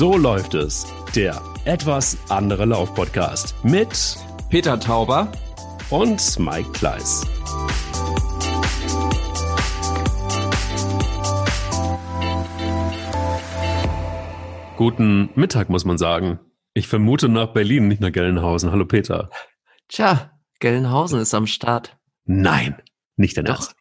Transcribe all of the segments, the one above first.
So läuft es. Der etwas andere Lauf-Podcast mit Peter Tauber und Mike Kleiss. Guten Mittag, muss man sagen. Ich vermute nach Berlin, nicht nach Gelnhausen. Hallo Peter. Tja, Gelnhausen ist am Start. Nein, nicht dein Doch. Ernst.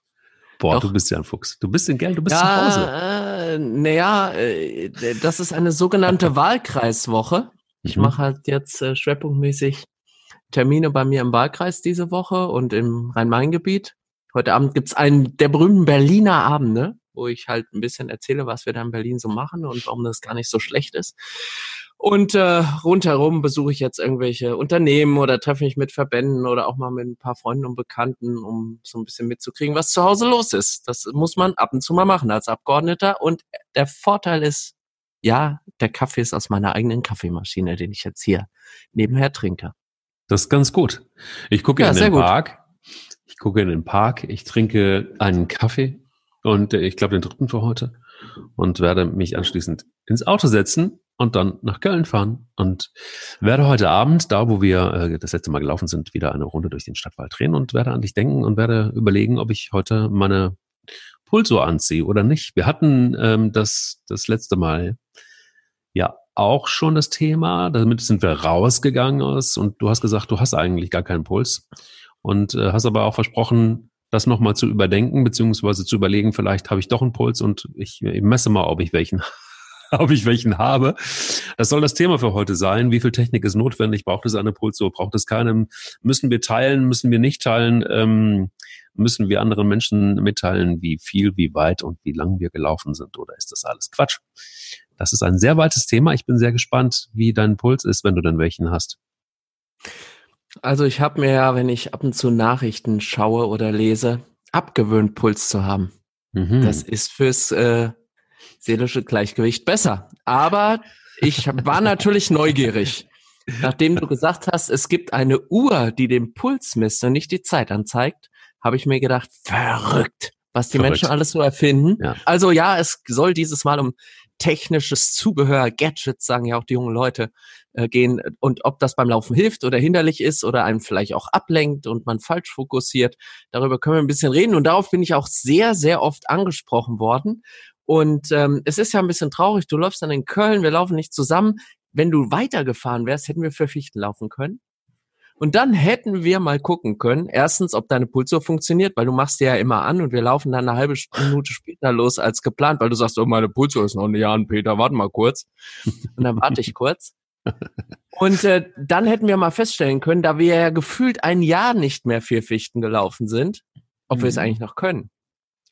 Boah, Doch. du bist ja ein Fuchs. Du bist in Geld, du bist zu ja, Hause. äh, naja, äh, das ist eine sogenannte Wahlkreiswoche. Ich Mhm. mache halt jetzt äh, schwerpunktmäßig Termine bei mir im Wahlkreis diese Woche und im Rhein-Main-Gebiet. Heute Abend gibt's einen der berühmten Berliner Abende, wo ich halt ein bisschen erzähle, was wir da in Berlin so machen und warum das gar nicht so schlecht ist. Und äh, rundherum besuche ich jetzt irgendwelche Unternehmen oder treffe mich mit Verbänden oder auch mal mit ein paar Freunden und Bekannten, um so ein bisschen mitzukriegen, was zu Hause los ist. Das muss man ab und zu mal machen als Abgeordneter. Und der Vorteil ist, ja, der Kaffee ist aus meiner eigenen Kaffeemaschine, den ich jetzt hier nebenher trinke. Das ist ganz gut. Ich gucke Ja, in den gut. Park. Ich gucke in den Park. Ich trinke einen Kaffee und äh, ich glaube den dritten für heute und werde mich anschließend ins Auto setzen und dann nach Köln fahren und werde heute Abend, da wo wir äh, das letzte Mal gelaufen sind, wieder eine Runde durch den Stadtwald drehen und werde an dich denken und werde überlegen, ob ich heute meine Pulso anziehe oder nicht. Wir hatten ähm, das das letzte Mal ja auch schon das Thema. Damit sind wir rausgegangen aus und du hast gesagt, du hast eigentlich gar keinen Puls und äh, hast aber auch versprochen, das nochmal zu überdenken, beziehungsweise zu überlegen, vielleicht habe ich doch einen Puls und ich, ich messe mal, ob ich welchen ob ich welchen habe. Das soll das Thema für heute sein. Wie viel Technik ist notwendig? Braucht es eine Pulso? Braucht es keinen? Müssen wir teilen? Müssen wir nicht teilen? Ähm, müssen wir anderen Menschen mitteilen, wie viel, wie weit und wie lang wir gelaufen sind? Oder ist das alles Quatsch? Das ist ein sehr weites Thema. Ich bin sehr gespannt, wie dein Puls ist, wenn du denn welchen hast. Also ich habe mir ja, wenn ich ab und zu Nachrichten schaue oder lese, abgewöhnt, Puls zu haben. Mhm. Das ist fürs äh, seelische Gleichgewicht besser. Aber ich war natürlich neugierig. Nachdem du gesagt hast, es gibt eine Uhr, die den Puls misst und nicht die Zeit anzeigt, habe ich mir gedacht, verrückt, was die Verrückt. Menschen alles so erfinden. Ja. Also ja, es soll dieses Mal um technisches Zubehör, Gadgets, sagen ja auch die jungen Leute, äh, gehen. Und ob das beim Laufen hilft oder hinderlich ist oder einen vielleicht auch ablenkt und man falsch fokussiert, darüber können wir ein bisschen reden. Und darauf bin ich auch sehr, sehr oft angesprochen worden. Und ähm, es ist ja ein bisschen traurig, du läufst dann in Köln, wir laufen nicht zusammen. Wenn du weitergefahren wärst, hätten wir für Fichten laufen können. Und dann hätten wir mal gucken können, erstens, ob deine Pulsuhr funktioniert, weil du machst die ja immer an und wir laufen dann eine halbe Minute später los als geplant, weil du sagst, oh, meine Pulsuhr ist noch nicht an, Peter, warte mal kurz. Und dann warte ich kurz. Und äh, dann hätten wir mal feststellen können, da wir ja gefühlt ein Jahr nicht mehr vier Fichten gelaufen sind, ob wir es Mhm. eigentlich noch können.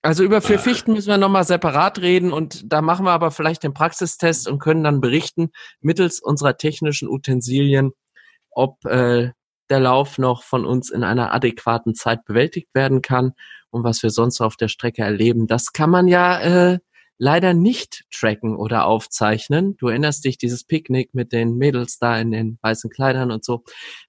Also über vier Ah. Fichten müssen wir nochmal separat reden und da machen wir aber vielleicht den Praxistest und können dann berichten mittels unserer technischen Utensilien, ob äh, der Lauf noch von uns in einer adäquaten Zeit bewältigt werden kann und was wir sonst auf der Strecke erleben. Das kann man ja äh, leider nicht tracken oder aufzeichnen. Du erinnerst dich, dieses Picknick mit den Mädels da in den weißen Kleidern und so.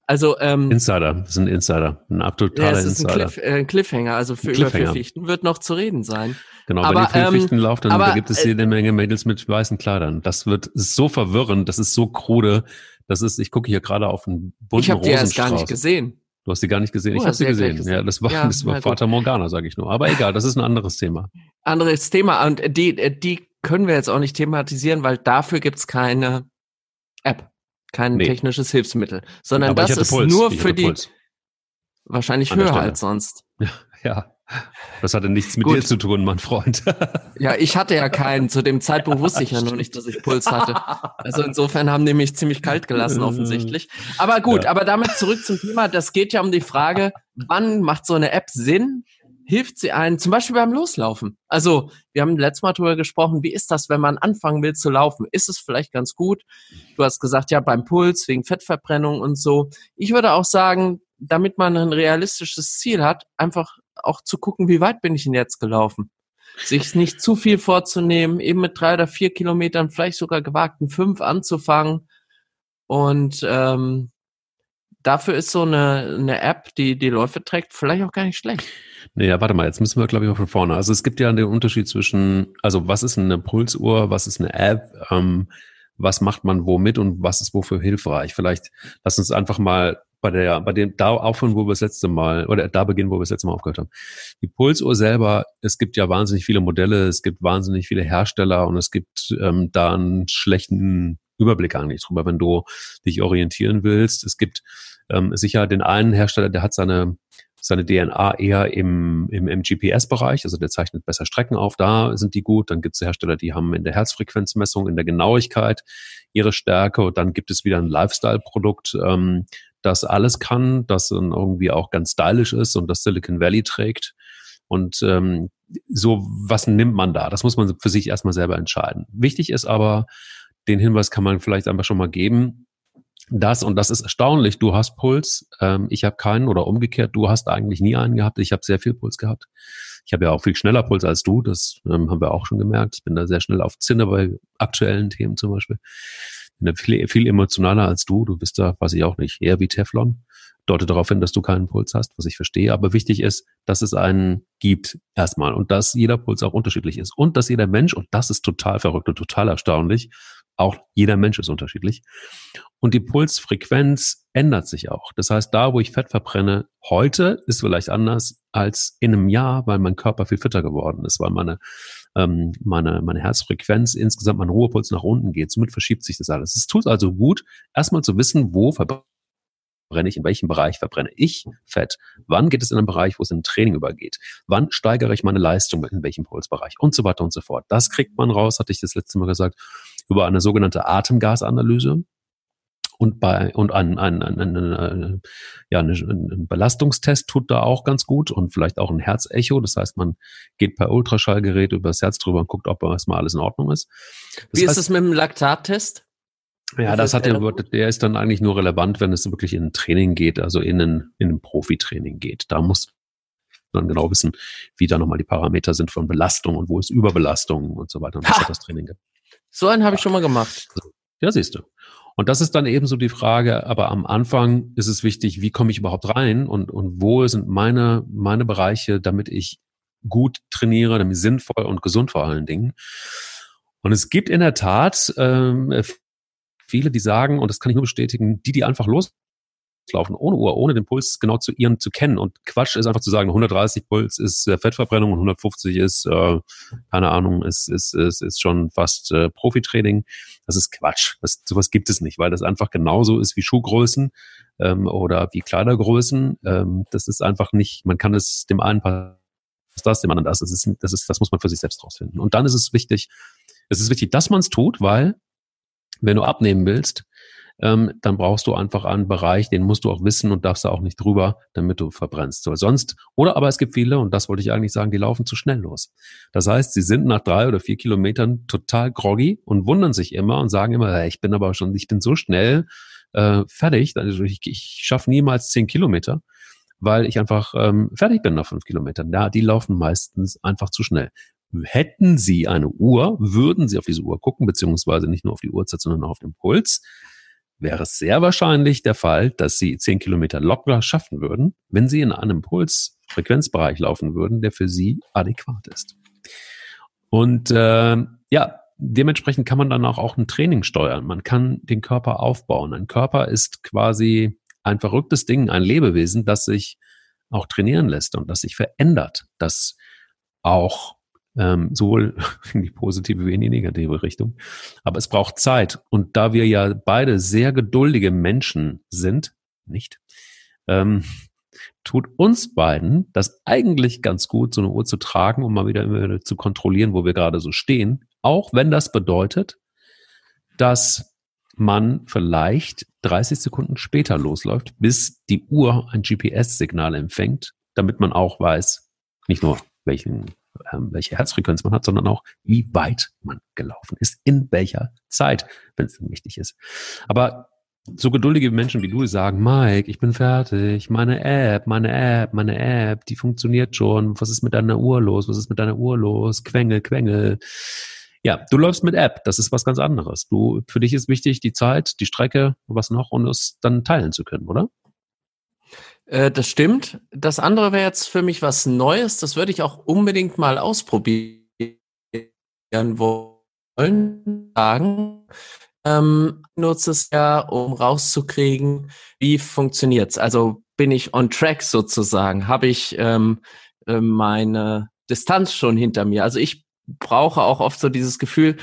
Also ähm, Insider, das ist ein Insider, ein ja, totaler es ist ein, Insider. Cliff, äh, ein Cliffhanger, also für über. Fichten wird noch zu reden sein. Genau, Aber, wenn vier ähm, Fichten lauft, dann aber, da gibt es äh, jede Menge Mädels mit weißen Kleidern. Das wird so verwirrend, das ist so krude. Das ist, ich gucke hier gerade auf einen bunten Ich habe die erst gar nicht gesehen. Du hast sie gar nicht gesehen. Du ich habe sie ja gesehen. gesehen. Ja, das war, Ja, das war na gut. Vater Morgana, sage ich nur. Aber egal, das ist ein anderes Thema. Anderes Thema und die, die können wir jetzt auch nicht thematisieren, weil dafür gibt's keine App, kein Nee. technisches Hilfsmittel, sondern Aber das ist Puls. nur ich für die Puls. wahrscheinlich höher als sonst. Ja, das hatte nichts mit Gut. dir zu tun, mein Freund. Ja, ich hatte ja keinen. Zu dem Zeitpunkt wusste ich ja noch nicht, dass ich Puls hatte. Also insofern haben die mich ziemlich kalt gelassen, offensichtlich. Aber gut, Ja. aber damit zurück zum Thema. Das geht ja um die Frage, wann macht so eine App Sinn? Hilft sie einem, zum Beispiel beim Loslaufen? Also, wir haben letztes Mal darüber gesprochen, wie ist das, wenn man anfangen will zu laufen? Ist es vielleicht ganz gut? Du hast gesagt, ja, beim Puls, wegen Fettverbrennung und so. Ich würde auch sagen, damit man ein realistisches Ziel hat, einfach auch zu gucken, wie weit bin ich denn jetzt gelaufen? sich nicht zu viel vorzunehmen, eben mit drei oder vier Kilometern, vielleicht sogar gewagten fünf anzufangen. Und ähm, dafür ist so eine, eine App, die die Läufe trägt, vielleicht auch gar nicht schlecht. Naja, warte mal, jetzt müssen wir, glaube ich, mal von vorne. Also es gibt ja den Unterschied zwischen, also was ist eine Pulsuhr, was ist eine App, ähm, was macht man womit und was ist wofür hilfreich. Vielleicht lass uns einfach mal bei der, bei dem, da aufhören, wo wir das letzte Mal, oder da beginnen, wo wir das letzte Mal aufgehört haben. Die Pulsuhr selber, es gibt ja wahnsinnig viele Modelle, es gibt wahnsinnig viele Hersteller und es gibt ähm, da einen schlechten Überblick eigentlich drüber, wenn du dich orientieren willst. Es gibt ähm, sicher den einen Hersteller, der hat seine seine DNA eher im, im, im GPS-Bereich, also der zeichnet besser Strecken auf, da sind die gut. Dann gibt es Hersteller, die haben in der Herzfrequenzmessung, in der Genauigkeit ihre Stärke und dann gibt es wieder ein Lifestyle-Produkt, ähm, das alles kann, das dann irgendwie auch ganz stylisch ist und das Silicon Valley trägt. Und ähm, so, was nimmt man da? Das muss man für sich erstmal selber entscheiden. Wichtig ist aber, den Hinweis kann man vielleicht einfach schon mal geben, das, und das ist erstaunlich, du hast Puls, ähm, ich habe keinen oder umgekehrt, du hast eigentlich nie einen gehabt, ich habe sehr viel Puls gehabt. Ich habe ja auch viel schneller Puls als du, das ähm, haben wir auch schon gemerkt. Ich bin da sehr schnell auf Zinne bei aktuellen Themen zum Beispiel. Bin da viel, viel emotionaler als du, du bist da, weiß ich auch nicht, eher wie Teflon. Deutet darauf hin, dass du keinen Puls hast, was ich verstehe. Aber wichtig ist, dass es einen gibt erstmal und dass jeder Puls auch unterschiedlich ist und dass jeder Mensch, und das ist total verrückt und total erstaunlich, auch jeder Mensch ist unterschiedlich. Und die Pulsfrequenz ändert sich auch. Das heißt, da, wo ich Fett verbrenne, heute ist vielleicht anders als in einem Jahr, weil mein Körper viel fitter geworden ist, weil meine, ähm, meine, meine Herzfrequenz insgesamt, mein Ruhepuls nach unten geht. Somit verschiebt sich das alles. Es tut also gut, erstmal zu wissen, wo verbrenne ich, in welchem Bereich verbrenne ich Fett? Wann geht es in einen Bereich, wo es in ein Training übergeht? Wann steigere ich meine Leistung in welchem Pulsbereich? Und so weiter und so fort. Das kriegt man raus, hatte ich das letzte Mal gesagt über eine sogenannte Atemgasanalyse und bei und ein, ein, ein, ein, ja, ein Belastungstest tut da auch ganz gut und vielleicht auch ein Herzecho. Das heißt, man geht per Ultraschallgerät über das Herz drüber und guckt, ob erstmal alles in Ordnung ist. Das Wie heißt, ist es mit dem Laktattest? Ja, das hat der, der ist dann eigentlich nur relevant, wenn es wirklich in ein Training geht, also in ein, in ein Profitraining geht. Da muss man genau wissen, wie da nochmal die Parameter sind von Belastung und wo ist Überbelastung und so weiter und was das Training gibt. So einen habe ich schon mal gemacht. Ja, siehst du. Und das ist dann eben so die Frage, aber am Anfang ist es wichtig, wie komme ich überhaupt rein und, und wo sind meine, meine Bereiche, damit ich gut trainiere, damit sinnvoll und gesund vor allen Dingen. Und es gibt in der Tat ähm, viele, die sagen, und das kann ich nur bestätigen, die, die einfach los laufen, ohne Uhr, ohne den Puls genau zu ihren zu kennen. Und Quatsch ist einfach zu sagen, 130 Puls ist äh, Fettverbrennung und 150 ist, äh, keine Ahnung, ist, ist, ist, ist schon fast äh, Profitraining. Das ist Quatsch. Das, sowas gibt es nicht, weil das einfach genauso ist wie Schuhgrößen ähm, oder wie Kleidergrößen. Ähm, das ist einfach nicht, man kann es dem einen passt das, dem anderen das. Das, ist, das, ist, das muss man für sich selbst rausfinden. Und dann ist es wichtig, es ist wichtig, dass man es tut, weil wenn du abnehmen willst, ähm, dann brauchst du einfach einen Bereich, den musst du auch wissen und darfst da auch nicht drüber, damit du verbrennst. So, sonst, oder aber es gibt viele, und das wollte ich eigentlich sagen, die laufen zu schnell los. Das heißt, sie sind nach drei oder vier Kilometern total groggy und wundern sich immer und sagen immer, hey, ich bin aber schon, ich bin so schnell äh, fertig, also ich, ich schaffe niemals zehn Kilometer weil ich einfach ähm, fertig bin nach fünf Kilometern. Ja, die laufen meistens einfach zu schnell. Hätten Sie eine Uhr, würden Sie auf diese Uhr gucken, beziehungsweise nicht nur auf die Uhrzeit, sondern auch auf den Puls, wäre es sehr wahrscheinlich der Fall, dass sie zehn Kilometer locker schaffen würden, wenn sie in einem Pulsfrequenzbereich laufen würden, der für sie adäquat ist. Und äh, ja, dementsprechend kann man dann auch, auch ein Training steuern. Man kann den Körper aufbauen. Ein Körper ist quasi ein verrücktes Ding, ein Lebewesen, das sich auch trainieren lässt und das sich verändert, das auch ähm, sowohl in die positive wie in die negative Richtung. Aber es braucht Zeit. Und da wir ja beide sehr geduldige Menschen sind, nicht, ähm, tut uns beiden das eigentlich ganz gut, so eine Uhr zu tragen, um mal wieder, immer zu kontrollieren, wo wir gerade so stehen. Auch wenn das bedeutet, dass man vielleicht 30 Sekunden später losläuft, bis die Uhr ein GPS-Signal empfängt, damit man auch weiß, nicht nur welchen welche Herzfrequenz man hat, sondern auch, wie weit man gelaufen ist, in welcher Zeit, wenn es wichtig ist. Aber so geduldige Menschen wie du sagen, Mike, ich bin fertig, meine App, meine App, meine App, die funktioniert schon. Was ist mit deiner Uhr los? Was ist mit deiner Uhr los? Quengel, Quengel. Ja, du läufst mit App, das ist was ganz anderes. Du, für dich ist wichtig die Zeit, die Strecke, was noch und es dann teilen zu können, oder? Äh, das stimmt. Das andere wäre jetzt für mich was Neues. Das würde ich auch unbedingt mal ausprobieren wollen. Sagen. ähm, nutze es ja, um rauszukriegen, wie funktioniert's. Also bin ich on track sozusagen? Habe ich ähm, äh, meine Distanz schon hinter mir? Also ich brauche auch oft so dieses Gefühl,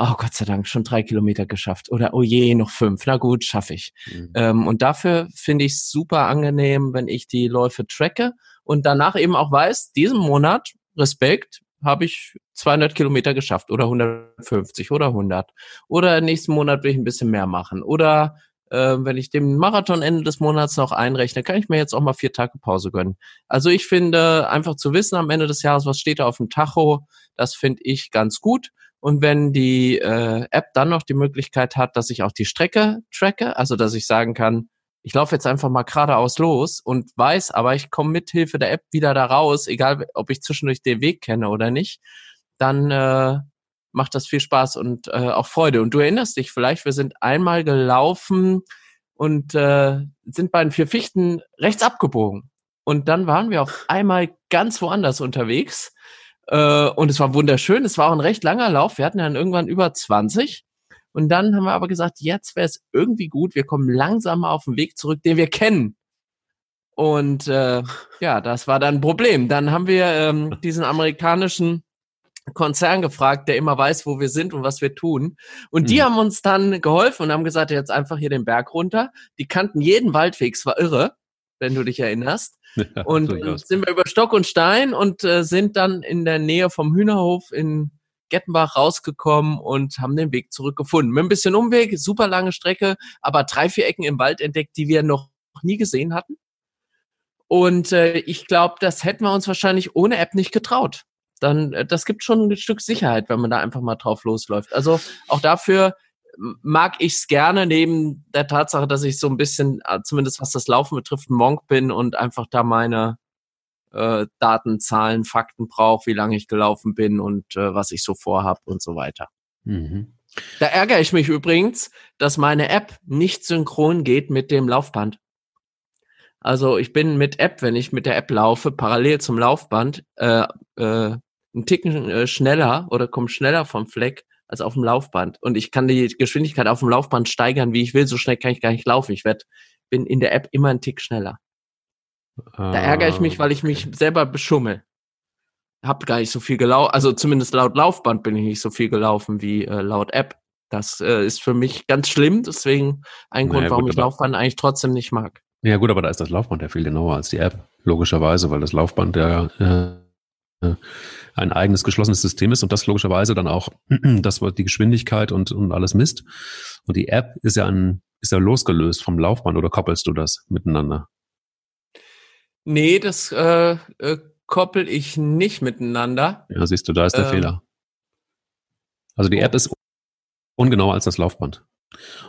oh Gott sei Dank, schon drei Kilometer geschafft. Oder oh je, noch fünf. Na gut, schaffe ich. Mhm. Ähm, und dafür finde ich es super angenehm, wenn ich die Läufe tracke und danach eben auch weiß, diesen Monat, Respekt, habe ich 200 Kilometer geschafft oder 150 oder 100. Oder nächsten Monat will ich ein bisschen mehr machen. Oder äh, wenn ich den Marathon Ende des Monats noch einrechne, kann ich mir jetzt auch mal vier Tage Pause gönnen. Also ich finde, einfach zu wissen am Ende des Jahres, was steht da auf dem Tacho, das finde ich ganz gut. Und wenn die äh, App dann noch die Möglichkeit hat, dass ich auch die Strecke tracke, also dass ich sagen kann, ich laufe jetzt einfach mal geradeaus los und weiß, aber ich komme mit Hilfe der App wieder da raus, egal ob ich zwischendurch den Weg kenne oder nicht, dann äh, macht das viel Spaß und äh, auch Freude. Und du erinnerst dich vielleicht, wir sind einmal gelaufen und äh, sind bei den vier Fichten rechts abgebogen. Und dann waren wir auf einmal ganz woanders unterwegs äh, und es war wunderschön. Es war auch ein recht langer Lauf. Wir hatten dann irgendwann über 20. Und dann haben wir aber gesagt, jetzt wäre es irgendwie gut, wir kommen langsam auf den Weg zurück, den wir kennen. Und äh, ja, das war dann ein Problem. Dann haben wir ähm, diesen amerikanischen Konzern gefragt, der immer weiß, wo wir sind und was wir tun. Und die mhm. haben uns dann geholfen und haben gesagt, jetzt einfach hier den Berg runter. Die kannten jeden Waldweg, es war irre, wenn du dich erinnerst. Ja, und, und sind wir über Stock und Stein und äh, sind dann in der Nähe vom Hühnerhof in Gettenbach rausgekommen und haben den Weg zurückgefunden. Mit ein bisschen Umweg, super lange Strecke, aber drei, vier Ecken im Wald entdeckt, die wir noch nie gesehen hatten. Und äh, ich glaube, das hätten wir uns wahrscheinlich ohne App nicht getraut. Dann, äh, das gibt schon ein Stück Sicherheit, wenn man da einfach mal drauf losläuft. Also auch dafür mag ich es gerne, neben der Tatsache, dass ich so ein bisschen, äh, zumindest was das Laufen betrifft, ein Monk bin und einfach da meine äh, Daten, Zahlen, Fakten brauche, wie lange ich gelaufen bin und äh, was ich so vorhab und so weiter. Mhm. Da ärgere ich mich übrigens, dass meine App nicht synchron geht mit dem Laufband. Also ich bin mit App, wenn ich mit der App laufe, parallel zum Laufband, äh, äh, einen Ticken äh, schneller oder komme schneller vom Fleck als auf dem Laufband. Und ich kann die Geschwindigkeit auf dem Laufband steigern, wie ich will. So schnell kann ich gar nicht laufen. Ich werd, bin in der App immer einen Tick schneller. Da ärgere ich mich, weil ich mich selber beschummel. Hab gar nicht so viel gelaufen, also zumindest laut Laufband bin ich nicht so viel gelaufen wie äh, laut App. Das äh, ist für mich ganz schlimm, deswegen ein naja, Grund, warum gut, ich Laufband eigentlich trotzdem nicht mag. Ja gut, aber da ist das Laufband ja viel genauer als die App, logischerweise, weil das Laufband ja äh, äh ein eigenes geschlossenes System ist und das logischerweise dann auch das die Geschwindigkeit und, und alles misst. Und die App ist ja ein, ist ja losgelöst vom Laufband oder koppelst du das miteinander? Nee, das äh, äh, koppel ich nicht miteinander. Ja, siehst du, da ist der ähm, Fehler. Also die App ist ungenauer als das Laufband.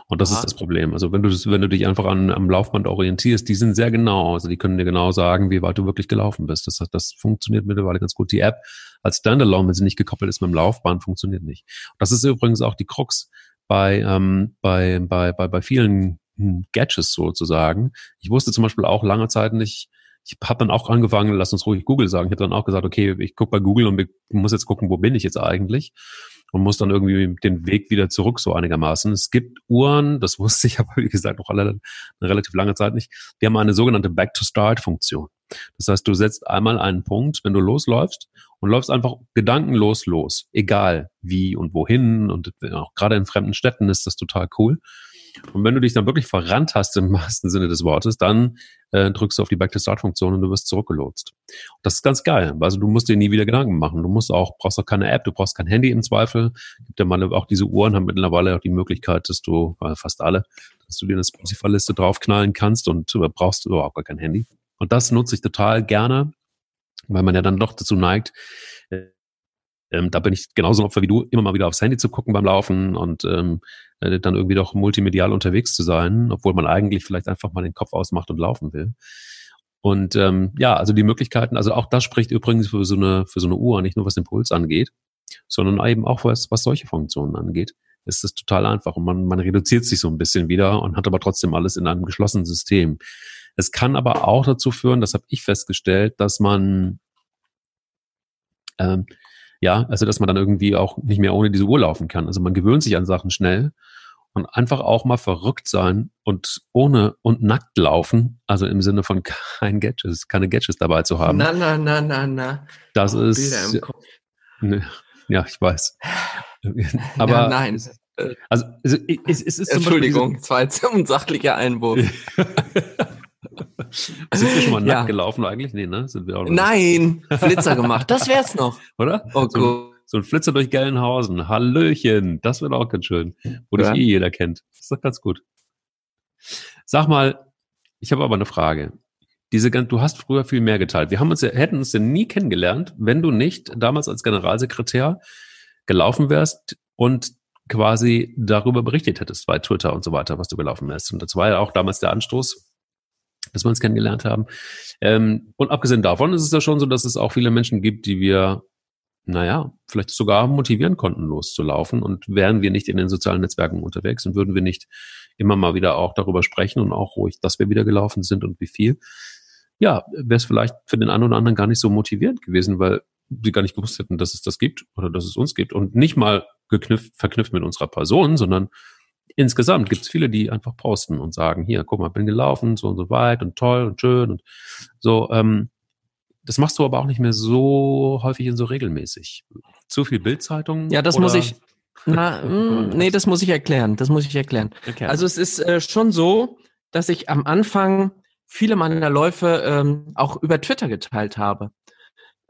Und das Aha. ist das Problem. Also wenn du wenn du dich einfach an, am Laufband orientierst, die sind sehr genau. Also die können dir genau sagen, wie weit du wirklich gelaufen bist. Das, das funktioniert mittlerweile ganz gut. Die App als Standalone, wenn sie nicht gekoppelt ist mit dem Laufband, funktioniert nicht. Das ist übrigens auch die Krux bei, ähm, bei, bei, bei, bei vielen Gadgets sozusagen. Ich wusste zum Beispiel auch lange Zeit nicht, ich habe dann auch angefangen, lass uns ruhig Google sagen, ich habe dann auch gesagt, okay, ich gucke bei Google und muss jetzt gucken, wo bin ich jetzt eigentlich und muss dann irgendwie den Weg wieder zurück, so einigermaßen. Es gibt Uhren, das wusste ich aber, wie gesagt, noch alle, eine relativ lange Zeit nicht, die haben eine sogenannte Back-to-Start-Funktion. Das heißt, du setzt einmal einen Punkt, wenn du losläufst und läufst einfach gedankenlos los, egal wie und wohin und auch gerade in fremden Städten ist das total cool. Und wenn du dich dann wirklich verrannt hast im wahrsten Sinne des Wortes, dann äh, drückst du auf die Back-to-Start-Funktion und du wirst zurückgelotst. Das ist ganz geil. Also du musst dir nie wieder Gedanken machen. Du musst auch, brauchst auch keine App, du brauchst kein Handy im Zweifel. Gibt ja mal auch diese Uhren haben mittlerweile auch die Möglichkeit, dass du, äh, fast alle, dass du dir eine Spotify-Liste draufknallen kannst und äh, brauchst überhaupt gar kein Handy. Und das nutze ich total gerne, weil man ja dann doch dazu neigt, ähm, da bin ich genauso ein Opfer wie du, immer mal wieder aufs Handy zu gucken beim Laufen und ähm, äh, dann irgendwie doch multimedial unterwegs zu sein, obwohl man eigentlich vielleicht einfach mal den Kopf ausmacht und laufen will. Und ähm, ja, also die Möglichkeiten, also auch das spricht übrigens für so eine, für so eine Uhr, nicht nur was den Puls angeht, sondern eben auch was, was solche Funktionen angeht, ist es total einfach und man, man reduziert sich so ein bisschen wieder und hat aber trotzdem alles in einem geschlossenen System. Es kann aber auch dazu führen, das habe ich festgestellt, dass man ähm, ja, also dass man dann irgendwie auch nicht mehr ohne diese Uhr laufen kann. Also man gewöhnt sich an Sachen schnell und einfach auch mal verrückt sein und ohne und nackt laufen, also im Sinne von kein Gadgets, keine Gadgets dabei zu haben. Na, na, na, na, na. Das oh, ist. Ne, ja, ich weiß. Aber. Ja, nein. Also, also es, es ist Entschuldigung, jetzt ein unsachlicher Einwurf. Sind wir schon mal nackt ja. gelaufen eigentlich? Nee, ne? Sind wir auch noch Nein, Flitzer gemacht. Das wär's noch. Oder? Oh, so, so ein Flitzer durch Gellenhausen. Hallöchen. Das wird auch ganz schön. Wo ja. dich eh jeder kennt. Das ist doch ganz gut. Sag mal, ich habe aber eine Frage. Diese, du hast früher viel mehr geteilt. Wir haben uns ja, hätten uns ja nie kennengelernt, wenn du nicht damals als Generalsekretär gelaufen wärst und quasi darüber berichtet hättest bei Twitter und so weiter, was du gelaufen bist. Und das war ja auch damals der Anstoß, dass wir uns kennengelernt haben. Ähm, und abgesehen davon ist es ja schon so, dass es auch viele Menschen gibt, die wir, naja, vielleicht sogar motivieren konnten, loszulaufen. Und wären wir nicht in den sozialen Netzwerken unterwegs und würden wir nicht immer mal wieder auch darüber sprechen und auch ruhig, dass wir wieder gelaufen sind und wie viel, ja, wäre es vielleicht für den einen oder anderen gar nicht so motivierend gewesen, weil sie gar nicht gewusst hätten, dass es das gibt oder dass es uns gibt und nicht mal geknüpft, verknüpft mit unserer Person, sondern insgesamt gibt es viele, die einfach posten und sagen, hier, guck mal, bin gelaufen, so und so weit und toll und schön und so. Ähm, das machst du aber auch nicht mehr so häufig und so regelmäßig. Zu viel Bildzeitung? Ja, das oder? muss ich. Na, mh, mm, nee, das muss ich erklären. Das muss ich erklären. Okay. Also es ist äh, schon so, dass ich am Anfang viele meiner Läufe ähm, auch über Twitter geteilt habe.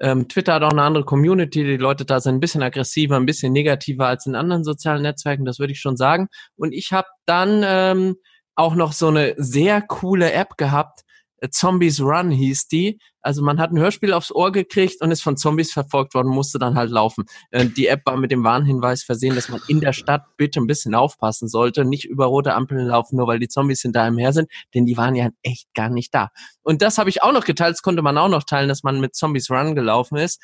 Ähm, Twitter hat auch eine andere Community, die Leute da sind ein bisschen aggressiver, ein bisschen negativer als in anderen sozialen Netzwerken, das würde ich schon sagen. Und ich habe dann ähm, auch noch so eine sehr coole App gehabt, Zombies Run hieß die. Also man hat ein Hörspiel aufs Ohr gekriegt und ist von Zombies verfolgt worden, musste dann halt laufen. Äh, die App war mit dem Warnhinweis versehen, dass man in der Stadt bitte ein bisschen aufpassen sollte, nicht über rote Ampeln laufen, nur weil die Zombies hinter einem her sind, denn die waren ja echt gar nicht da. Und das habe ich auch noch geteilt, das konnte man auch noch teilen, dass man mit Zombies Run gelaufen ist.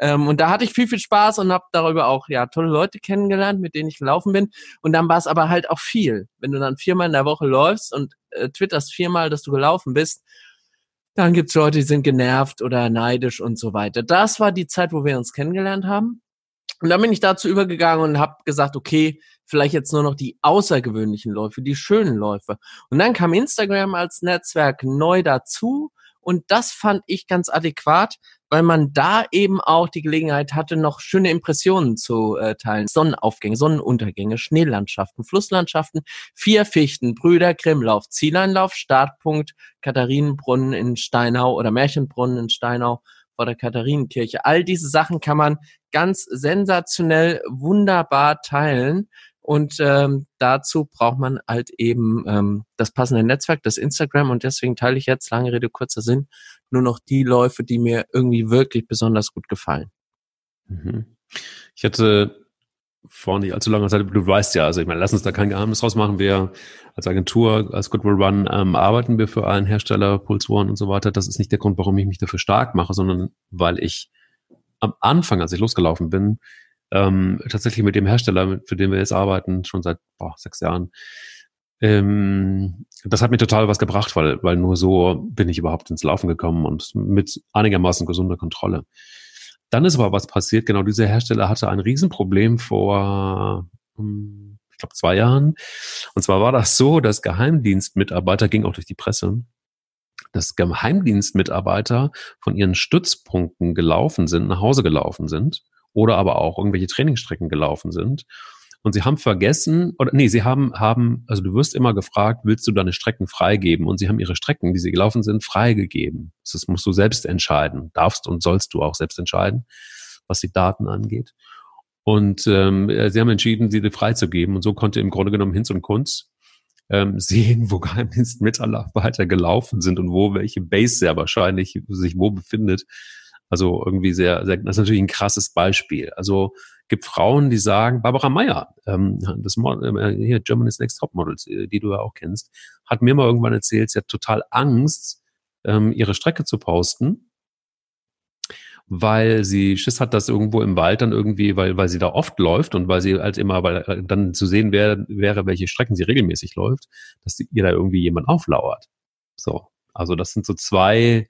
Ähm, und da hatte ich viel, viel Spaß und habe darüber auch ja tolle Leute kennengelernt, mit denen ich gelaufen bin. Und dann war es aber halt auch viel. Wenn du dann viermal in der Woche läufst und äh, twitterst viermal, dass du gelaufen bist, dann gibt's Leute, die sind genervt oder neidisch und so weiter. Das war die Zeit, wo wir uns kennengelernt haben. Und dann bin ich dazu übergegangen und habe gesagt, okay, vielleicht jetzt nur noch die außergewöhnlichen Läufe, die schönen Läufe. Und dann kam Instagram als Netzwerk neu dazu und das fand ich ganz adäquat, weil man da eben auch die Gelegenheit hatte, noch schöne Impressionen zu äh, teilen. Sonnenaufgänge, Sonnenuntergänge, Schneelandschaften, Flusslandschaften, vier Fichten, Brüder, Grimmlauf, Zieleinlauf, Startpunkt, Katharinenbrunnen in Steinau oder Märchenbrunnen in Steinau vor der Katharinenkirche. All diese Sachen kann man ganz sensationell, wunderbar teilen. Und ähm, dazu braucht man halt eben ähm, das passende Netzwerk, das Instagram. Und deswegen teile ich jetzt, lange Rede, kurzer Sinn, nur noch die Läufe, die mir irgendwie wirklich besonders gut gefallen. Mhm. Ich hatte vor nicht allzu langer Zeit, du weißt ja, also ich meine, lass uns da kein Geheimnis draus machen. Wir als Agentur, als Goodwill Run ähm, arbeiten wir für einen Hersteller, Pulse One und so weiter. Das ist nicht der Grund, warum ich mich dafür stark mache, sondern weil ich am Anfang, als ich losgelaufen bin, ähm, tatsächlich mit dem Hersteller, für den wir jetzt arbeiten, schon seit boah, sechs Jahren. Ähm, das hat mir total was gebracht, weil, weil nur so bin ich überhaupt ins Laufen gekommen und mit einigermaßen gesunder Kontrolle. Dann ist aber was passiert, genau dieser Hersteller hatte ein Riesenproblem vor, hm, ich glaube, zwei Jahren. Und zwar war das so, dass Geheimdienstmitarbeiter, ging auch durch die Presse, dass Geheimdienstmitarbeiter von ihren Stützpunkten gelaufen sind, nach Hause gelaufen sind oder aber auch irgendwelche Trainingsstrecken gelaufen sind. Und sie haben vergessen, oder nee, sie haben, haben, also du wirst immer gefragt, willst du deine Strecken freigeben? Und sie haben ihre Strecken, die sie gelaufen sind, freigegeben. Das musst du selbst entscheiden. Darfst und sollst du auch selbst entscheiden, was die Daten angeht. Und ähm, sie haben entschieden, sie freizugeben. Und so konnte im Grunde genommen Hinz und Kunz ähm, sehen, wo Geheimdienstmitarbeiter gelaufen sind und wo welche Base sehr wahrscheinlich sich wo befindet. Also irgendwie sehr, sehr, das ist natürlich ein krasses Beispiel. Also gibt Frauen, die sagen, Barbara Meyer, ähm, das Model, äh, hier Germany's Next Top Models, äh, die du ja auch kennst, hat mir mal irgendwann erzählt, sie hat total Angst, ähm, ihre Strecke zu posten, weil sie Schiss hat, dass irgendwo im Wald dann irgendwie, weil, weil sie da oft läuft und weil sie halt immer, weil äh, dann zu sehen wäre, wäre, welche Strecken sie regelmäßig läuft, dass ihr da irgendwie jemand auflauert. So. Also das sind so zwei,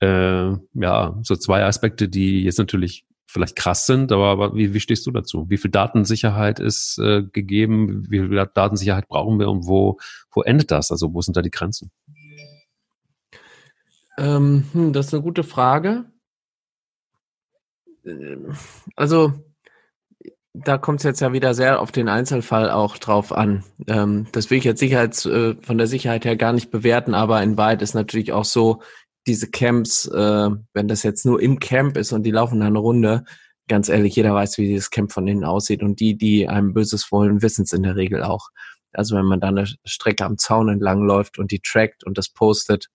äh, ja, so zwei Aspekte, die jetzt natürlich vielleicht krass sind, aber, aber wie, wie stehst du dazu? Wie viel Datensicherheit ist äh, gegeben? Wie viel Datensicherheit brauchen wir und wo, wo endet das? Also wo sind da die Grenzen? Ähm, hm, das ist eine gute Frage. Also da kommt es jetzt ja wieder sehr auf den Einzelfall auch drauf an. Ähm, das will ich jetzt Sicherheits, äh, von der Sicherheit her gar nicht bewerten, aber in Wahrheit ist natürlich auch so, diese Camps, äh, wenn das jetzt nur im Camp ist und die laufen eine Runde, ganz ehrlich, jeder weiß, wie dieses Camp von innen aussieht und die, die einem Böses wollen, wissen es in der Regel auch. Also wenn man da eine Strecke am Zaun entlang läuft und die trackt und das postet,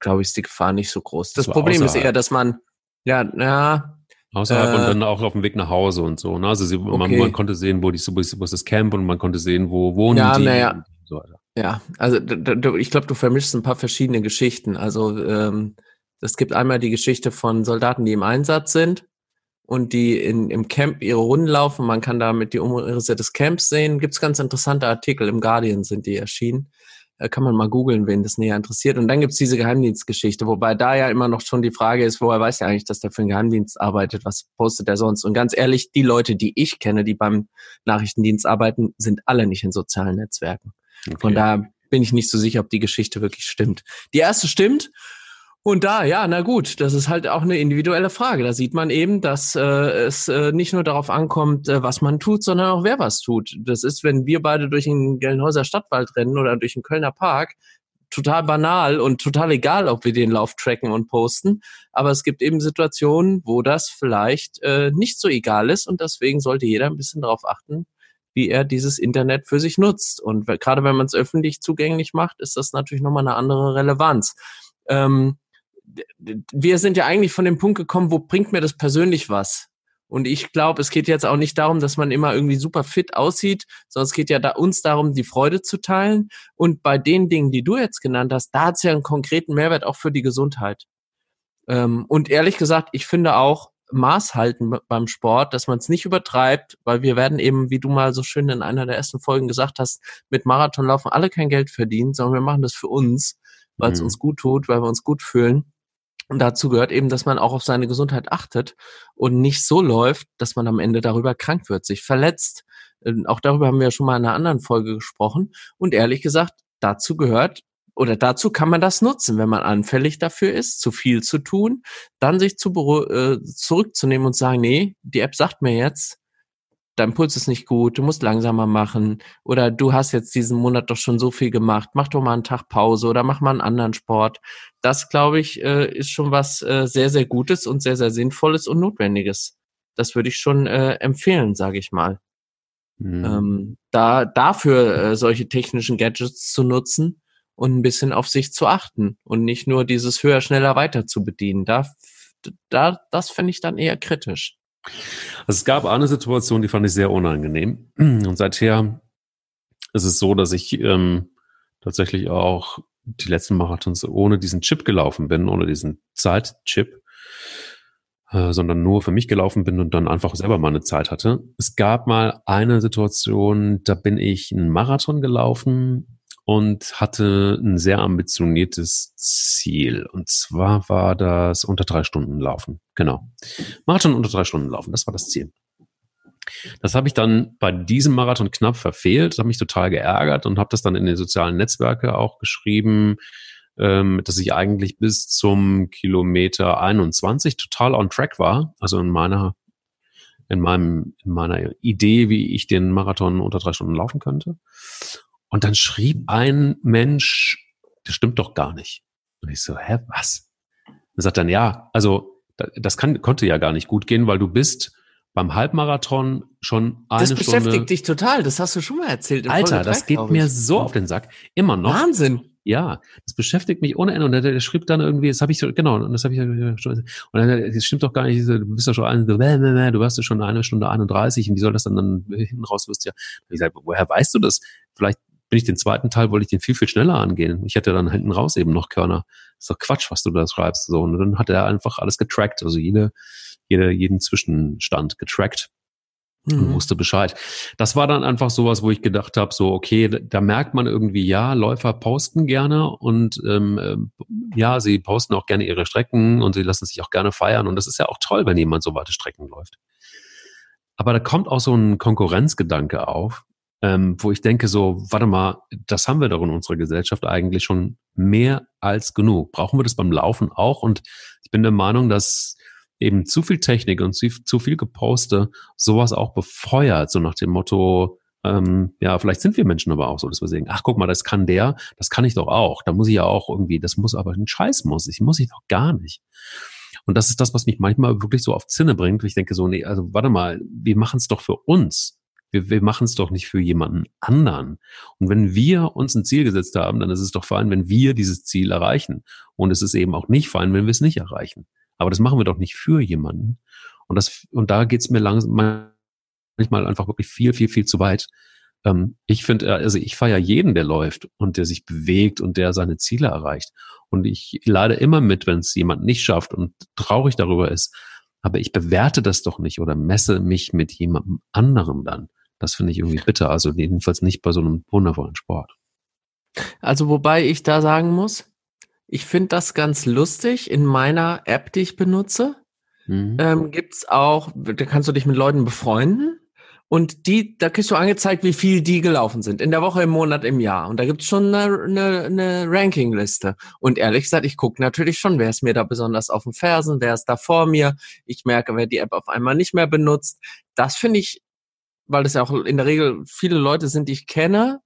glaube ich, ist die Gefahr nicht so groß. Das, das Problem ist eher, dass man, ja, ja, Außerhalb äh, und dann auch auf dem Weg nach Hause und so. Ne? Also sie, okay. man, man, konnte sehen, wo, die, wo ist das Camp und man konnte sehen, wo wohnen ja, die. Ja, und so weiter. Ja, also ich glaube, du vermischst ein paar verschiedene Geschichten. Also ähm, es gibt einmal die Geschichte von Soldaten, die im Einsatz sind und die in, im Camp ihre Runden laufen. Man kann damit die Umrisse des Camps sehen. Gibt es ganz interessante Artikel im Guardian sind die erschienen. Äh, kann man mal googeln, wen das näher interessiert. Und dann gibt's diese Geheimdienstgeschichte, wobei da ja immer noch schon die Frage ist, woher weiß er eigentlich, dass der für einen Geheimdienst arbeitet? Was postet er sonst? Und ganz ehrlich, die Leute, die ich kenne, die beim Nachrichtendienst arbeiten, sind alle nicht in sozialen Netzwerken. Okay. Von da bin ich nicht so sicher, ob die Geschichte wirklich stimmt. Die erste stimmt und da, ja, na gut, das ist halt auch eine individuelle Frage. Da sieht man eben, dass äh, es äh, nicht nur darauf ankommt, äh, was man tut, sondern auch wer was tut. Das ist, wenn wir beide durch den Gelnhäuser Stadtwald rennen oder durch den Kölner Park, total banal und total egal, ob wir den Lauf tracken und posten. Aber es gibt eben Situationen, wo das vielleicht äh, nicht so egal ist und deswegen sollte jeder ein bisschen darauf achten, wie er dieses Internet für sich nutzt. Und gerade wenn man es öffentlich zugänglich macht, ist das natürlich nochmal eine andere Relevanz. Ähm, wir sind ja eigentlich von dem Punkt gekommen, wo bringt mir das persönlich was? Und ich glaube, es geht jetzt auch nicht darum, dass man immer irgendwie super fit aussieht, sondern es geht ja da uns darum, die Freude zu teilen. Und bei den Dingen, die du jetzt genannt hast, da hat es ja einen konkreten Mehrwert auch für die Gesundheit. Ähm, und ehrlich gesagt, ich finde auch Maß halten beim Sport, dass man es nicht übertreibt, weil wir werden eben, wie du mal so schön in einer der ersten Folgen gesagt hast, mit Marathonlaufen alle kein Geld verdienen, sondern wir machen das für uns, weil es mhm. uns gut tut, weil wir uns gut fühlen. Und dazu gehört eben, dass man auch auf seine Gesundheit achtet und nicht so läuft, dass man am Ende darüber krank wird, sich verletzt. Ähm, auch darüber haben wir ja schon mal in einer anderen Folge gesprochen. Und ehrlich gesagt, dazu gehört oder dazu kann man das nutzen, wenn man anfällig dafür ist, zu viel zu tun, dann sich zu, äh, zurückzunehmen und sagen, nee, die App sagt mir jetzt, dein Puls ist nicht gut, du musst langsamer machen oder du hast jetzt diesen Monat doch schon so viel gemacht, mach doch mal einen Tag Pause oder mach mal einen anderen Sport. Das, glaube ich, äh, ist schon was äh, sehr, sehr Gutes und sehr, sehr Sinnvolles und Notwendiges. Das würde ich schon äh, empfehlen, sage ich mal. Mhm. Ähm, da dafür äh, solche technischen Gadgets zu nutzen und ein bisschen auf sich zu achten und nicht nur dieses höher, schneller weiter zu bedienen. Da, da, das finde ich dann eher kritisch. Also es gab eine Situation, die fand ich sehr unangenehm. Und seither ist es so, dass ich ähm, tatsächlich auch die letzten Marathons ohne diesen Chip gelaufen bin, ohne diesen Zeitchip, äh, sondern nur für mich gelaufen bin und dann einfach selber meine Zeit hatte. Es gab mal eine Situation, da bin ich einen Marathon gelaufen und hatte ein sehr ambitioniertes Ziel. Und zwar war das unter drei Stunden laufen. Genau. Marathon unter drei Stunden laufen, das war das Ziel. Das habe ich dann bei diesem Marathon knapp verfehlt, hat mich total geärgert und habe das dann in den sozialen Netzwerke auch geschrieben, ähm, dass ich eigentlich bis zum Kilometer 21 total on track war, also in meiner in meinem in meiner Idee, wie ich den Marathon unter drei Stunden laufen könnte. Und dann schrieb ein Mensch, das stimmt doch gar nicht. Und ich so, hä, was? Und sagt dann, ja, also das kann, konnte ja gar nicht gut gehen, weil du bist beim Halbmarathon schon eine Stunde. Das beschäftigt Stunde, dich total, das hast du schon mal erzählt. Alter, das geht mir so auf den Sack. Immer noch. Wahnsinn. Ja, das beschäftigt mich ohne Ende. Und der, der schrieb dann irgendwie, das habe ich so, genau, und das habe ich schon, und dann, das stimmt doch gar nicht, du bist doch schon eine, du warst ja schon eine Stunde 31 und wie soll das dann, dann hinten raus wirst ja. Ich sage, woher weißt du das? Vielleicht bin ich den zweiten Teil, wollte ich den viel, viel schneller angehen. Ich hätte dann hinten raus eben noch Körner. Das ist doch Quatsch, was du da schreibst. So, und dann hat er einfach alles getrackt, also jede, jede, jeden Zwischenstand getrackt. und Mhm. wusste Bescheid. Das war dann einfach sowas, wo ich gedacht habe, so okay, da- da merkt man irgendwie, ja, Läufer posten gerne und ähm, ähm, ja, sie posten auch gerne ihre Strecken und sie lassen sich auch gerne feiern und das ist ja auch toll, wenn jemand so weite Strecken läuft. Aber da kommt auch so ein Konkurrenzgedanke auf, ähm, wo ich denke so, warte mal, das haben wir doch in unserer Gesellschaft eigentlich schon mehr als genug. Brauchen wir das beim Laufen auch? Und ich bin der Meinung, dass eben zu viel Technik und zu, zu viel Geposte sowas auch befeuert, so nach dem Motto, ähm, ja, vielleicht sind wir Menschen aber auch so, dass wir sagen, ach guck mal, das kann der, das kann ich doch auch. Da muss ich ja auch irgendwie, das muss aber ein Scheiß muss ich, muss ich doch gar nicht. Und das ist das, was mich manchmal wirklich so auf Zinne bringt. Ich denke so, nee, also warte mal, wir machen es doch für uns. Wir, wir machen es doch nicht für jemanden anderen. Und wenn wir uns ein Ziel gesetzt haben, dann ist es doch fein, wenn wir dieses Ziel erreichen. Und es ist eben auch nicht fein, wenn wir es nicht erreichen. Aber das machen wir doch nicht für jemanden. Und das, und da geht's mir langsam manchmal einfach wirklich viel, viel, viel zu weit. Ähm, ich finde, also ich feiere jeden, der läuft und der sich bewegt und der seine Ziele erreicht. Und ich leide immer mit, wenn es jemand nicht schafft und traurig darüber ist. Aber ich bewerte das doch nicht oder messe mich mit jemandem anderem dann. Das finde ich irgendwie bitter. Also jedenfalls nicht bei so einem wundervollen Sport. Also wobei ich da sagen muss, ich finde das ganz lustig. In meiner App, die ich benutze, Mhm. ähm, gibt's auch, da kannst du dich mit Leuten befreunden. Und die, da kriegst du angezeigt, wie viel die gelaufen sind. In der Woche, im Monat, im Jahr. Und da gibt's schon eine, eine, eine Rankingliste. Und ehrlich gesagt, ich gucke natürlich schon, wer ist mir da besonders auf den Fersen, wer ist da vor mir. Ich merke, wer die App auf einmal nicht mehr benutzt. Das finde ich, weil das ja auch in der Regel viele Leute sind, die ich kenne,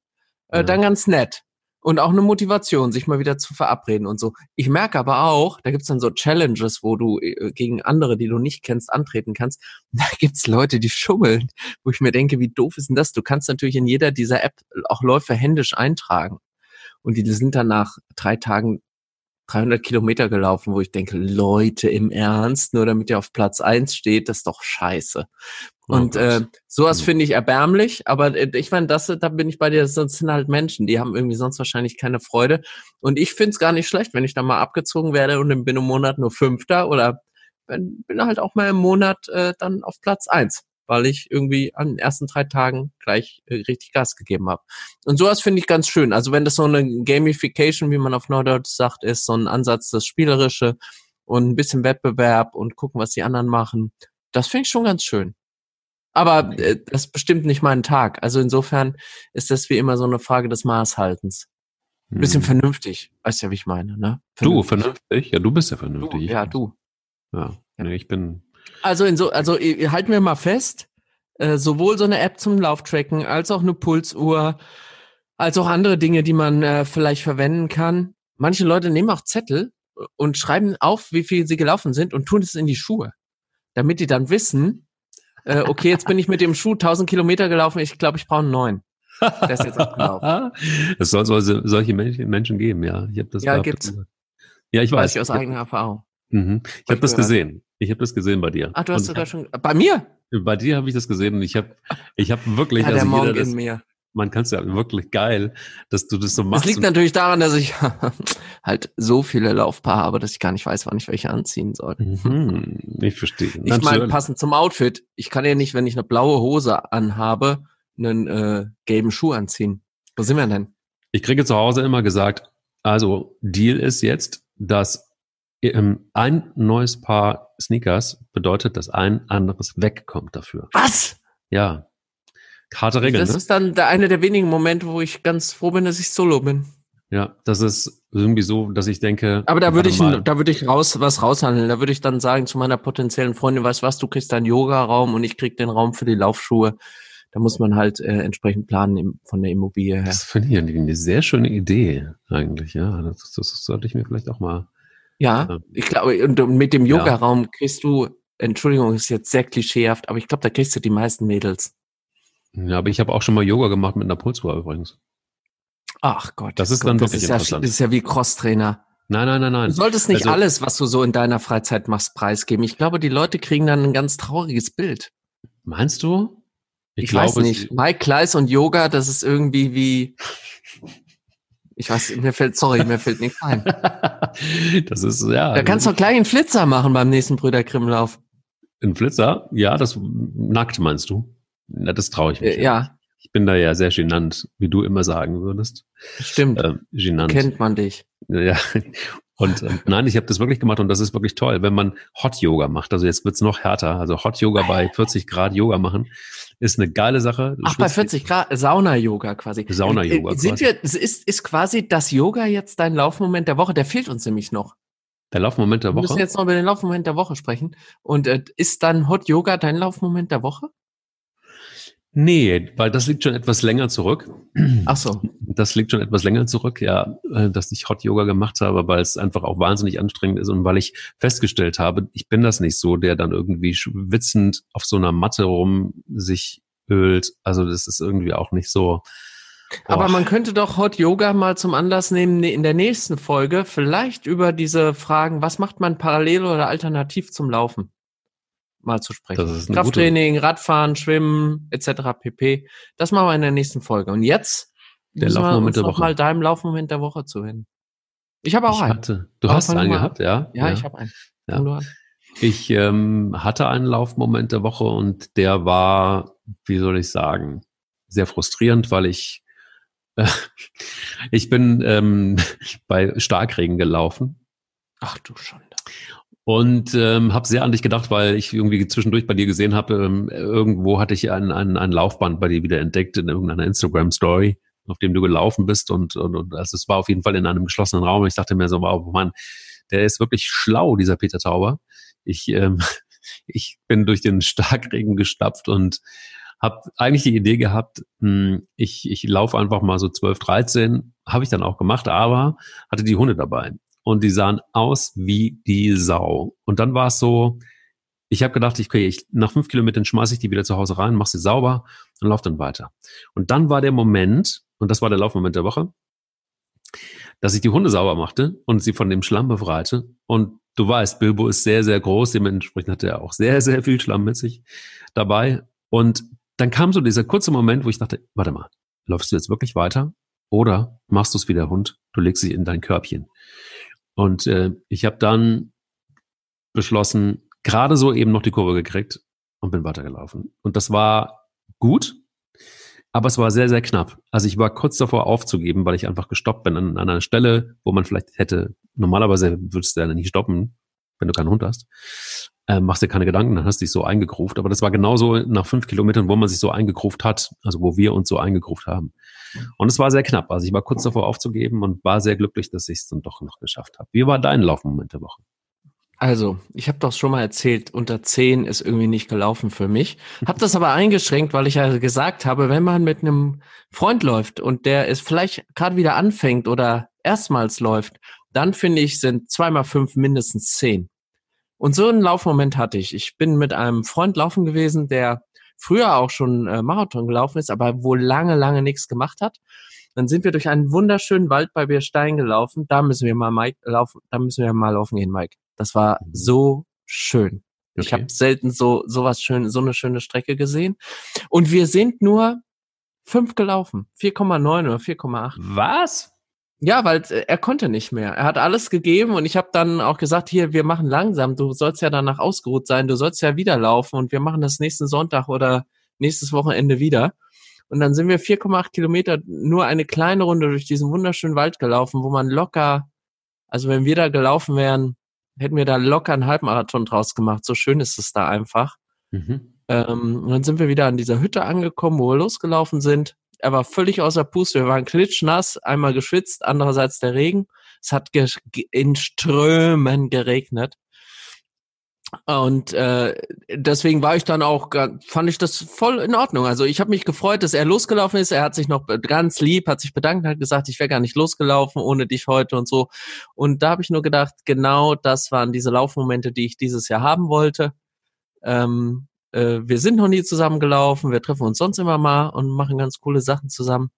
äh, Ja. dann ganz nett. Und auch eine Motivation, sich mal wieder zu verabreden und so. Ich merke aber auch, da gibt's dann so Challenges, wo du äh, gegen andere, die du nicht kennst, antreten kannst. Da gibt's Leute, die schummeln, wo ich mir denke, wie doof ist denn das? Du kannst natürlich in jeder dieser App auch Läufe händisch eintragen. Und die sind dann nach drei Tagen 300 Kilometer gelaufen, wo ich denke, Leute, im Ernst, nur damit ihr auf Platz eins steht, das ist doch scheiße. Oh Und äh, sowas Hm. finde ich erbärmlich, aber äh, ich meine, das, da bin ich bei dir, sonst sind halt Menschen, die haben irgendwie sonst wahrscheinlich keine Freude. Und ich finde es gar nicht schlecht, wenn ich da mal abgezogen werde und bin im Monat nur Fünfter oder bin, bin halt auch mal im Monat äh, dann auf Platz eins, weil ich irgendwie an den ersten drei Tagen gleich äh, richtig Gas gegeben habe. Und sowas finde ich ganz schön. Also wenn das so eine Gamification, wie man auf Norddeutsch sagt, ist, so ein Ansatz, das Spielerische und ein bisschen Wettbewerb und gucken, was die anderen machen, das finde ich schon ganz schön. Aber äh, das bestimmt nicht meinen Tag. Also insofern ist das wie immer so eine Frage des Maßhaltens. Ein bisschen Mhm. vernünftig, weißt ja, wie ich meine, ne? Du, vernünftig? Ja, du bist ja vernünftig. Du, ja, du. Ja, nee, ich bin. Also in so, also halten wir mal fest, äh, sowohl so eine App zum Lauftracken als auch eine Pulsuhr, als auch andere Dinge, die man äh, vielleicht verwenden kann. Manche Leute nehmen auch Zettel und schreiben auf, wie viel sie gelaufen sind und tun es in die Schuhe, damit die dann wissen, äh, okay, jetzt bin ich mit dem Schuh 1000 Kilometer gelaufen, ich glaube, ich brauche einen neuen. Der ist jetzt abgelaufen. es soll solche, Menschen, geben, ja. Ich habe das Ja, gibt's. Ja, ich Weiß weiß. ich aus hab- eigener Erfahrung. Mhm. Ich Hab habe ich das gehört. gesehen. Ich habe das gesehen bei dir. Ach, du hast Und sogar schon, bei mir? Bei dir habe ich das gesehen und ich habe, ich habe wirklich, Ja, der also Monk jeder, das, in mir. Man kann es ja wirklich geil, dass du das so Das machst. liegt und- natürlich daran, dass ich halt so viele Laufpaare habe, dass ich gar nicht weiß, wann ich welche anziehen soll. Mhm, ich verstehe. Ich meine, passend zum Outfit. Ich kann ja nicht, wenn ich eine blaue Hose anhabe, einen äh, gelben Schuh anziehen. Wo sind wir denn? Ich kriege zu Hause immer gesagt, also Deal ist jetzt, dass ähm, ein neues Paar Sneakers bedeutet, dass ein anderes wegkommt dafür. Was? Ja. Harte Regeln, das ne? ist dann der, eine der wenigen Momente, wo ich ganz froh bin, dass ich solo bin. Ja, das ist irgendwie so, dass ich denke. Aber da würde ich, mal, da würde ich raus, was raushandeln. Da würde ich dann sagen zu meiner potenziellen Freundin, weißt du was, du kriegst deinen Yoga-Raum und ich krieg den Raum für die Laufschuhe. Da muss man halt äh, entsprechend planen im, von der Immobilie her. Das finde ich eine, sehr schöne Idee, eigentlich, ja. Das, das, das sollte ich mir vielleicht auch mal. Ja, Ja. ich glaube, und, und mit dem. Yoga-Raum kriegst du, Entschuldigung, ist jetzt sehr klischeehaft, aber ich glaube, da kriegst du die meisten Mädels. Ja, aber ich habe auch schon mal Yoga gemacht mit einer Pulsuhr übrigens. Ach Gott. Das ist Gott, dann das wirklich ist ja, interessant. das ist ja wie Crosstrainer. Nein, nein, nein, nein. Du solltest nicht Also- alles, was du so in deiner Freizeit machst, preisgeben. Ich glaube, die Leute kriegen dann ein ganz trauriges Bild. Meinst du? Ich, weiß glaube, nicht. Mike Kleiss und Yoga, das ist irgendwie wie. Ich weiß, mir fällt, sorry, mir fällt nichts ein. das ist, ja. Da kannst du doch gleich einen Flitzer machen beim nächsten Brüder Grimmlauf. Ein Flitzer? Ja, das nackt meinst du? Na, das traue ich mich. Äh, ja. Ich bin da ja sehr genannt, wie du immer sagen würdest. Stimmt. Ähm, genannt. Kennt man dich. Ja. Und, und nein, ich habe das wirklich gemacht und das ist wirklich toll, wenn man Hot Yoga macht. Also jetzt wird's noch härter. Also Hot Yoga bei 40 Grad Yoga machen ist eine geile Sache. Ach, bei schwitzt- 40 Grad, Sauna-Yoga quasi. Sauna-Yoga Äh, Sind quasi. wir, ist, ist quasi das Yoga jetzt dein Laufmoment der Woche? Der fehlt uns nämlich noch. Der Laufmoment der Wir müssen Woche. jetzt noch über den Laufmoment der Woche sprechen. Und äh, ist dann Hot Yoga dein Laufmoment der Woche? Nee, weil das liegt schon etwas länger zurück. Ach so. Das liegt schon etwas länger zurück, ja, äh, dass ich Hot Yoga gemacht habe, weil es einfach auch wahnsinnig anstrengend ist und weil ich festgestellt habe, ich bin das nicht so, der dann irgendwie schwitzend auf so einer Matte rum sich ölt. Also das ist irgendwie auch nicht so. Aber Boah. man könnte doch Hot Yoga mal zum Anlass nehmen, ne, in der nächsten Folge vielleicht über diese Fragen, was macht man parallel oder alternativ zum Laufen, mal zu sprechen. Krafttraining, Radfahren, Schwimmen etc. pp. Das machen wir in der nächsten Folge. Und jetzt Der müssen wir uns der noch Woche. mal deinem Laufmoment der Woche zuwenden. Ich habe auch ich einen. hatte, du Aber hast einen gehabt, ja? Ja, ich habe einen. Ja. Ich ähm, hatte einen Laufmoment der Woche und der war, wie soll ich sagen, sehr frustrierend, weil ich äh, ich bin ähm, bei Starkregen gelaufen Ach du Schande. Und ähm, habe sehr an dich gedacht, weil ich irgendwie zwischendurch bei dir gesehen habe, ähm, irgendwo hatte ich ein, ein, ein Laufband bei dir wieder entdeckt in irgendeiner Instagram-Story, auf dem du gelaufen bist und, und, und also es war auf jeden Fall in einem geschlossenen Raum. Ich dachte mir so, wow, Mann, der ist wirklich schlau, dieser Peter Tauber. Ich, ähm, ich bin durch den Starkregen gestapft und habe eigentlich die Idee gehabt, mh, ich, ich laufe einfach mal so 12, 13, habe ich dann auch gemacht, aber hatte die Hunde dabei und die sahen aus wie die Sau. Und dann war es so, ich habe gedacht, ich, okay, ich, nach fünf Kilometern schmeiße ich die wieder zu Hause rein, mach sie sauber und lauf dann weiter. Und dann war der Moment, und das war der Laufmoment der Woche, dass ich die Hunde sauber machte und sie von dem Schlamm befreite. Und du weißt, Bilbo ist sehr, sehr groß, dementsprechend hatte er auch sehr, sehr viel Schlamm mit sich dabei. Und dann kam so dieser kurze Moment, wo ich dachte, warte mal, läufst du jetzt wirklich weiter? Oder machst du es wie der Hund, du legst sie in dein Körbchen. Und äh, ich habe dann beschlossen, gerade so eben noch die Kurve gekriegt und bin weitergelaufen. Und das war gut, aber es war sehr, sehr knapp. Also ich war kurz davor aufzugeben, weil ich einfach gestoppt bin an, an einer Stelle, wo man vielleicht hätte, normalerweise würdest du ja nicht stoppen, wenn du keinen Hund hast. Äh, machst dir keine Gedanken, dann hast du dich so eingegruft. Aber das war genauso nach fünf Kilometern, wo man sich so eingegruft hat, also wo wir uns so eingegruft haben. Und es war sehr knapp. Also ich war kurz davor aufzugeben und war sehr glücklich, dass ich es dann doch noch geschafft habe. Wie war dein Laufmoment der Woche? Also, ich habe doch schon mal erzählt, unter 10 ist irgendwie nicht gelaufen für mich. Hab das aber eingeschränkt, weil ich ja gesagt habe, wenn man mit einem Freund läuft und der es vielleicht gerade wieder anfängt oder erstmals läuft, dann finde ich, sind zweimal fünf mindestens zehn. Und so einen Laufmoment hatte ich. Ich bin mit einem Freund laufen gewesen, der früher auch schon äh, Marathon gelaufen ist, aber wohl lange, lange nichts gemacht hat. Dann sind wir durch einen wunderschönen Wald bei Bierstein gelaufen. Da müssen wir mal Mike laufen, da müssen wir mal laufen gehen, Mike. Das war so schön. Ich Okay. habe selten so sowas schön, so eine schöne Strecke gesehen. Und wir sind nur fünf gelaufen, 4,9 oder 4,8. Was? Ja, weil äh, er konnte nicht mehr. Er hat alles gegeben und ich habe dann auch gesagt, hier, wir machen langsam. Du sollst ja danach ausgeruht sein. Du sollst ja wieder laufen und wir machen das nächsten Sonntag oder nächstes Wochenende wieder. Und dann sind wir 4,8 Kilometer nur eine kleine Runde durch diesen wunderschönen Wald gelaufen, wo man locker, also wenn wir da gelaufen wären, hätten wir da locker einen Halbmarathon draus gemacht. So schön ist es da einfach. Mhm. Ähm, und dann sind wir wieder an dieser Hütte angekommen, wo wir losgelaufen sind. Er war völlig außer Puste. Wir waren klitschnass, einmal geschwitzt, andererseits der Regen. Es hat in Strömen geregnet. Und äh, deswegen war ich dann auch, fand ich das voll in Ordnung. Also ich habe mich gefreut, dass er losgelaufen ist. Er hat sich noch ganz lieb, hat sich bedankt, hat gesagt, ich wäre gar nicht losgelaufen ohne dich heute und so. Und da habe ich nur gedacht, genau das waren diese Laufmomente, die ich dieses Jahr haben wollte. Ähm, äh, wir sind noch nie zusammen gelaufen, wir treffen uns sonst immer mal und machen ganz coole Sachen zusammen.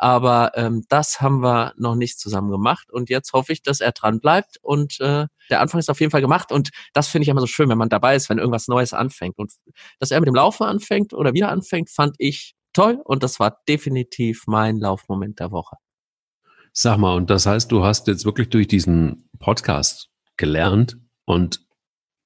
Aber ähm, das haben wir noch nicht zusammen gemacht. Und jetzt hoffe ich, dass er dran bleibt. Und äh, der Anfang ist auf jeden Fall gemacht. Und das finde ich immer so schön, wenn man dabei ist, wenn irgendwas Neues anfängt. Und dass er mit dem Laufen anfängt oder wieder anfängt, fand ich toll. Und das war definitiv mein Laufmoment der Woche. Sag mal, und das heißt, du hast jetzt wirklich durch diesen Podcast gelernt und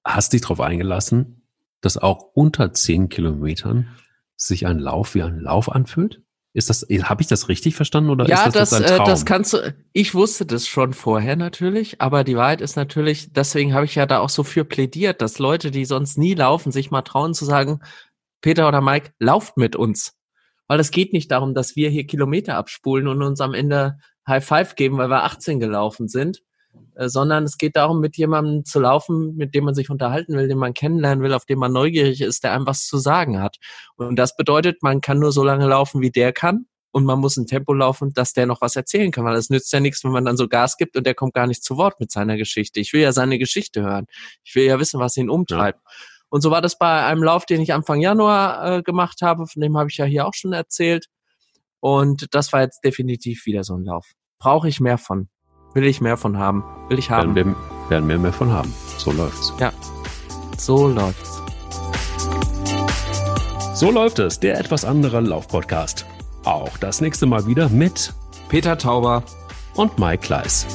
hast dich darauf eingelassen, dass auch unter zehn Kilometern sich ein Lauf wie ein Lauf anfühlt? Ist das, habe ich das richtig verstanden oder ja, ist das, das, das ein äh, Traum? das kannst du. Ich wusste das schon vorher natürlich, aber die Wahrheit ist natürlich, deswegen habe ich ja da auch so für plädiert, dass Leute, die sonst nie laufen, sich mal trauen zu sagen, Peter oder Mike, lauft mit uns. Weil es geht nicht darum, dass wir hier Kilometer abspulen und uns am Ende High Five geben, weil wir 18 gelaufen sind, sondern es geht darum, mit jemandem zu laufen, mit dem man sich unterhalten will, den man kennenlernen will, auf dem man neugierig ist, der einem was zu sagen hat. Und das bedeutet, man kann nur so lange laufen, wie der kann. Und man muss ein Tempo laufen, dass der noch was erzählen kann, weil es nützt ja nichts, wenn man dann so Gas gibt und der kommt gar nicht zu Wort mit seiner Geschichte. Ich will ja seine Geschichte hören. Ich will ja wissen, was ihn umtreibt. Und so war das bei einem Lauf, den ich Anfang Januar äh, gemacht habe. Von dem habe ich ja hier auch schon erzählt. Und das war jetzt definitiv wieder so ein Lauf. Brauche ich mehr von. Will ich mehr von haben. Will ich haben. Werden wir, werden wir mehr von haben. So läuft's. Ja. So läuft's. So läuft es, der etwas andere Laufpodcast. Auch das nächste Mal wieder mit Peter Tauber und Mike Kleiss.